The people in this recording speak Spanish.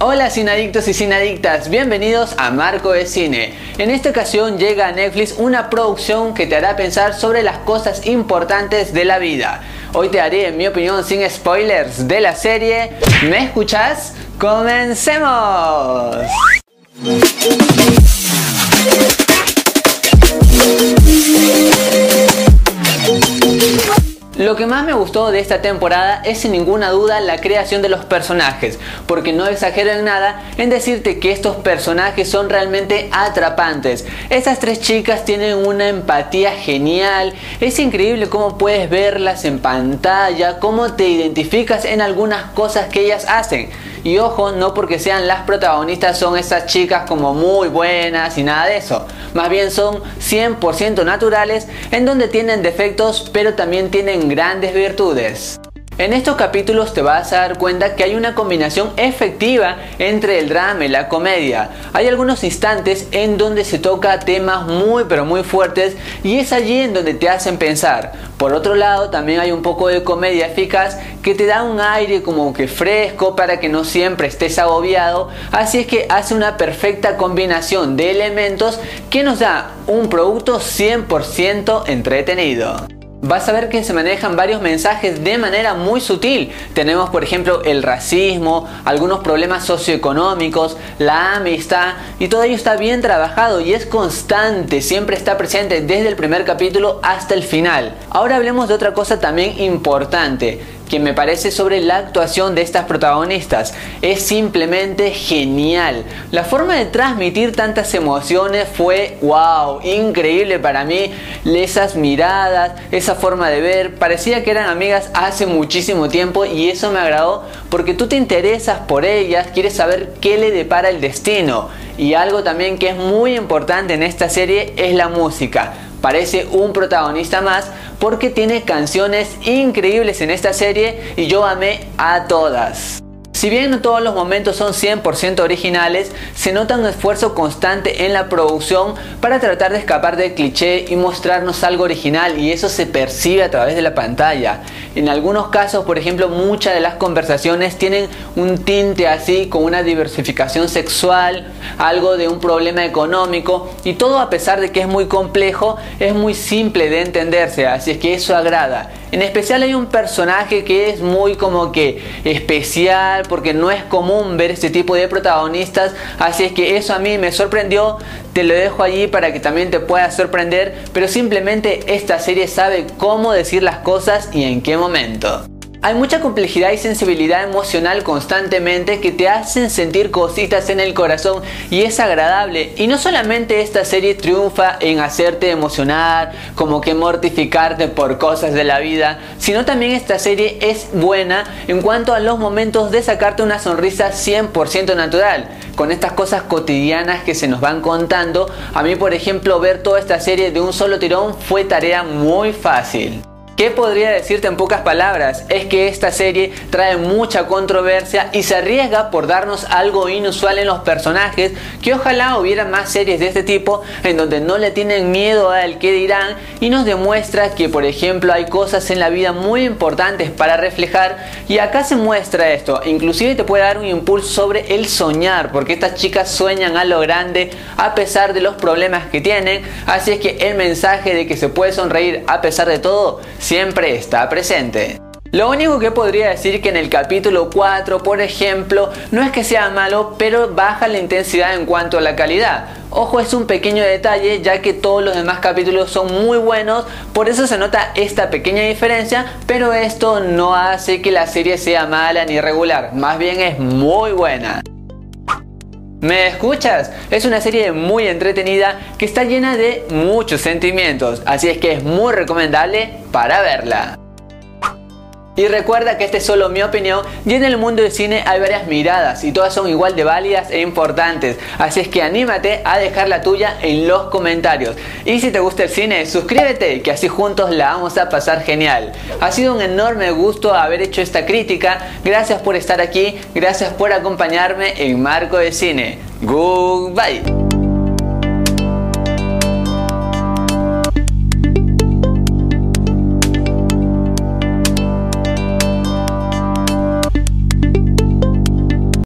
Hola cinadictos y cinadictas, bienvenidos a Marco de Cine. En esta ocasión llega a Netflix una producción que te hará pensar sobre las cosas importantes de la vida. Hoy te haré, en mi opinión, sin spoilers de la serie. ¿Me escuchas? ¡Comencemos! Que más me gustó de esta temporada es sin ninguna duda la creación de los personajes, porque no exagero en nada en decirte que estos personajes son realmente atrapantes. Estas tres chicas tienen una empatía genial, es increíble cómo puedes verlas en pantalla, cómo te identificas en algunas cosas que ellas hacen. Y ojo, no porque sean las protagonistas son esas chicas como muy buenas y nada de eso. Más bien son 100% naturales en donde tienen defectos pero también tienen grandes virtudes. En estos capítulos te vas a dar cuenta que hay una combinación efectiva entre el drama y la comedia. Hay algunos instantes en donde se toca temas muy pero muy fuertes y es allí en donde te hacen pensar. Por otro lado, también hay un poco de comedia eficaz que te da un aire como que fresco para que no siempre estés agobiado. Así es que hace una perfecta combinación de elementos que nos da un producto 100% entretenido vas a ver que se manejan varios mensajes de manera muy sutil. Tenemos, por ejemplo, el racismo, algunos problemas socioeconómicos, la amistad, y todo ello está bien trabajado y es constante, siempre está presente desde el primer capítulo hasta el final. Ahora hablemos de otra cosa también importante que me parece sobre la actuación de estas protagonistas. Es simplemente genial. La forma de transmitir tantas emociones fue wow, increíble para mí. Esas miradas, esa forma de ver, parecía que eran amigas hace muchísimo tiempo y eso me agradó porque tú te interesas por ellas, quieres saber qué le depara el destino. Y algo también que es muy importante en esta serie es la música parece un protagonista más porque tiene canciones increíbles en esta serie y yo amé a todas. Si bien no todos los momentos son 100% originales, se nota un esfuerzo constante en la producción para tratar de escapar del cliché y mostrarnos algo original y eso se percibe a través de la pantalla. En algunos casos, por ejemplo, muchas de las conversaciones tienen un tinte así con una diversificación sexual, algo de un problema económico y todo a pesar de que es muy complejo, es muy simple de entenderse, así es que eso agrada. En especial hay un personaje que es muy como que especial porque no es común ver este tipo de protagonistas, así es que eso a mí me sorprendió, te lo dejo allí para que también te pueda sorprender, pero simplemente esta serie sabe cómo decir las cosas y en qué momento. Hay mucha complejidad y sensibilidad emocional constantemente que te hacen sentir cositas en el corazón y es agradable. Y no solamente esta serie triunfa en hacerte emocionar, como que mortificarte por cosas de la vida, sino también esta serie es buena en cuanto a los momentos de sacarte una sonrisa 100% natural. Con estas cosas cotidianas que se nos van contando, a mí por ejemplo ver toda esta serie de un solo tirón fue tarea muy fácil. ¿Qué podría decirte en pocas palabras? Es que esta serie trae mucha controversia y se arriesga por darnos algo inusual en los personajes que ojalá hubiera más series de este tipo en donde no le tienen miedo al que dirán y nos demuestra que por ejemplo hay cosas en la vida muy importantes para reflejar. Y acá se muestra esto, inclusive te puede dar un impulso sobre el soñar porque estas chicas sueñan a lo grande a pesar de los problemas que tienen, así es que el mensaje de que se puede sonreír a pesar de todo siempre está presente. Lo único que podría decir que en el capítulo 4, por ejemplo, no es que sea malo, pero baja la intensidad en cuanto a la calidad. Ojo, es un pequeño detalle ya que todos los demás capítulos son muy buenos, por eso se nota esta pequeña diferencia, pero esto no hace que la serie sea mala ni regular, más bien es muy buena. ¿Me escuchas? Es una serie muy entretenida que está llena de muchos sentimientos, así es que es muy recomendable para verla. Y recuerda que esta es solo mi opinión y en el mundo del cine hay varias miradas y todas son igual de válidas e importantes. Así es que anímate a dejar la tuya en los comentarios. Y si te gusta el cine, suscríbete que así juntos la vamos a pasar genial. Ha sido un enorme gusto haber hecho esta crítica. Gracias por estar aquí, gracias por acompañarme en Marco de Cine. Goodbye.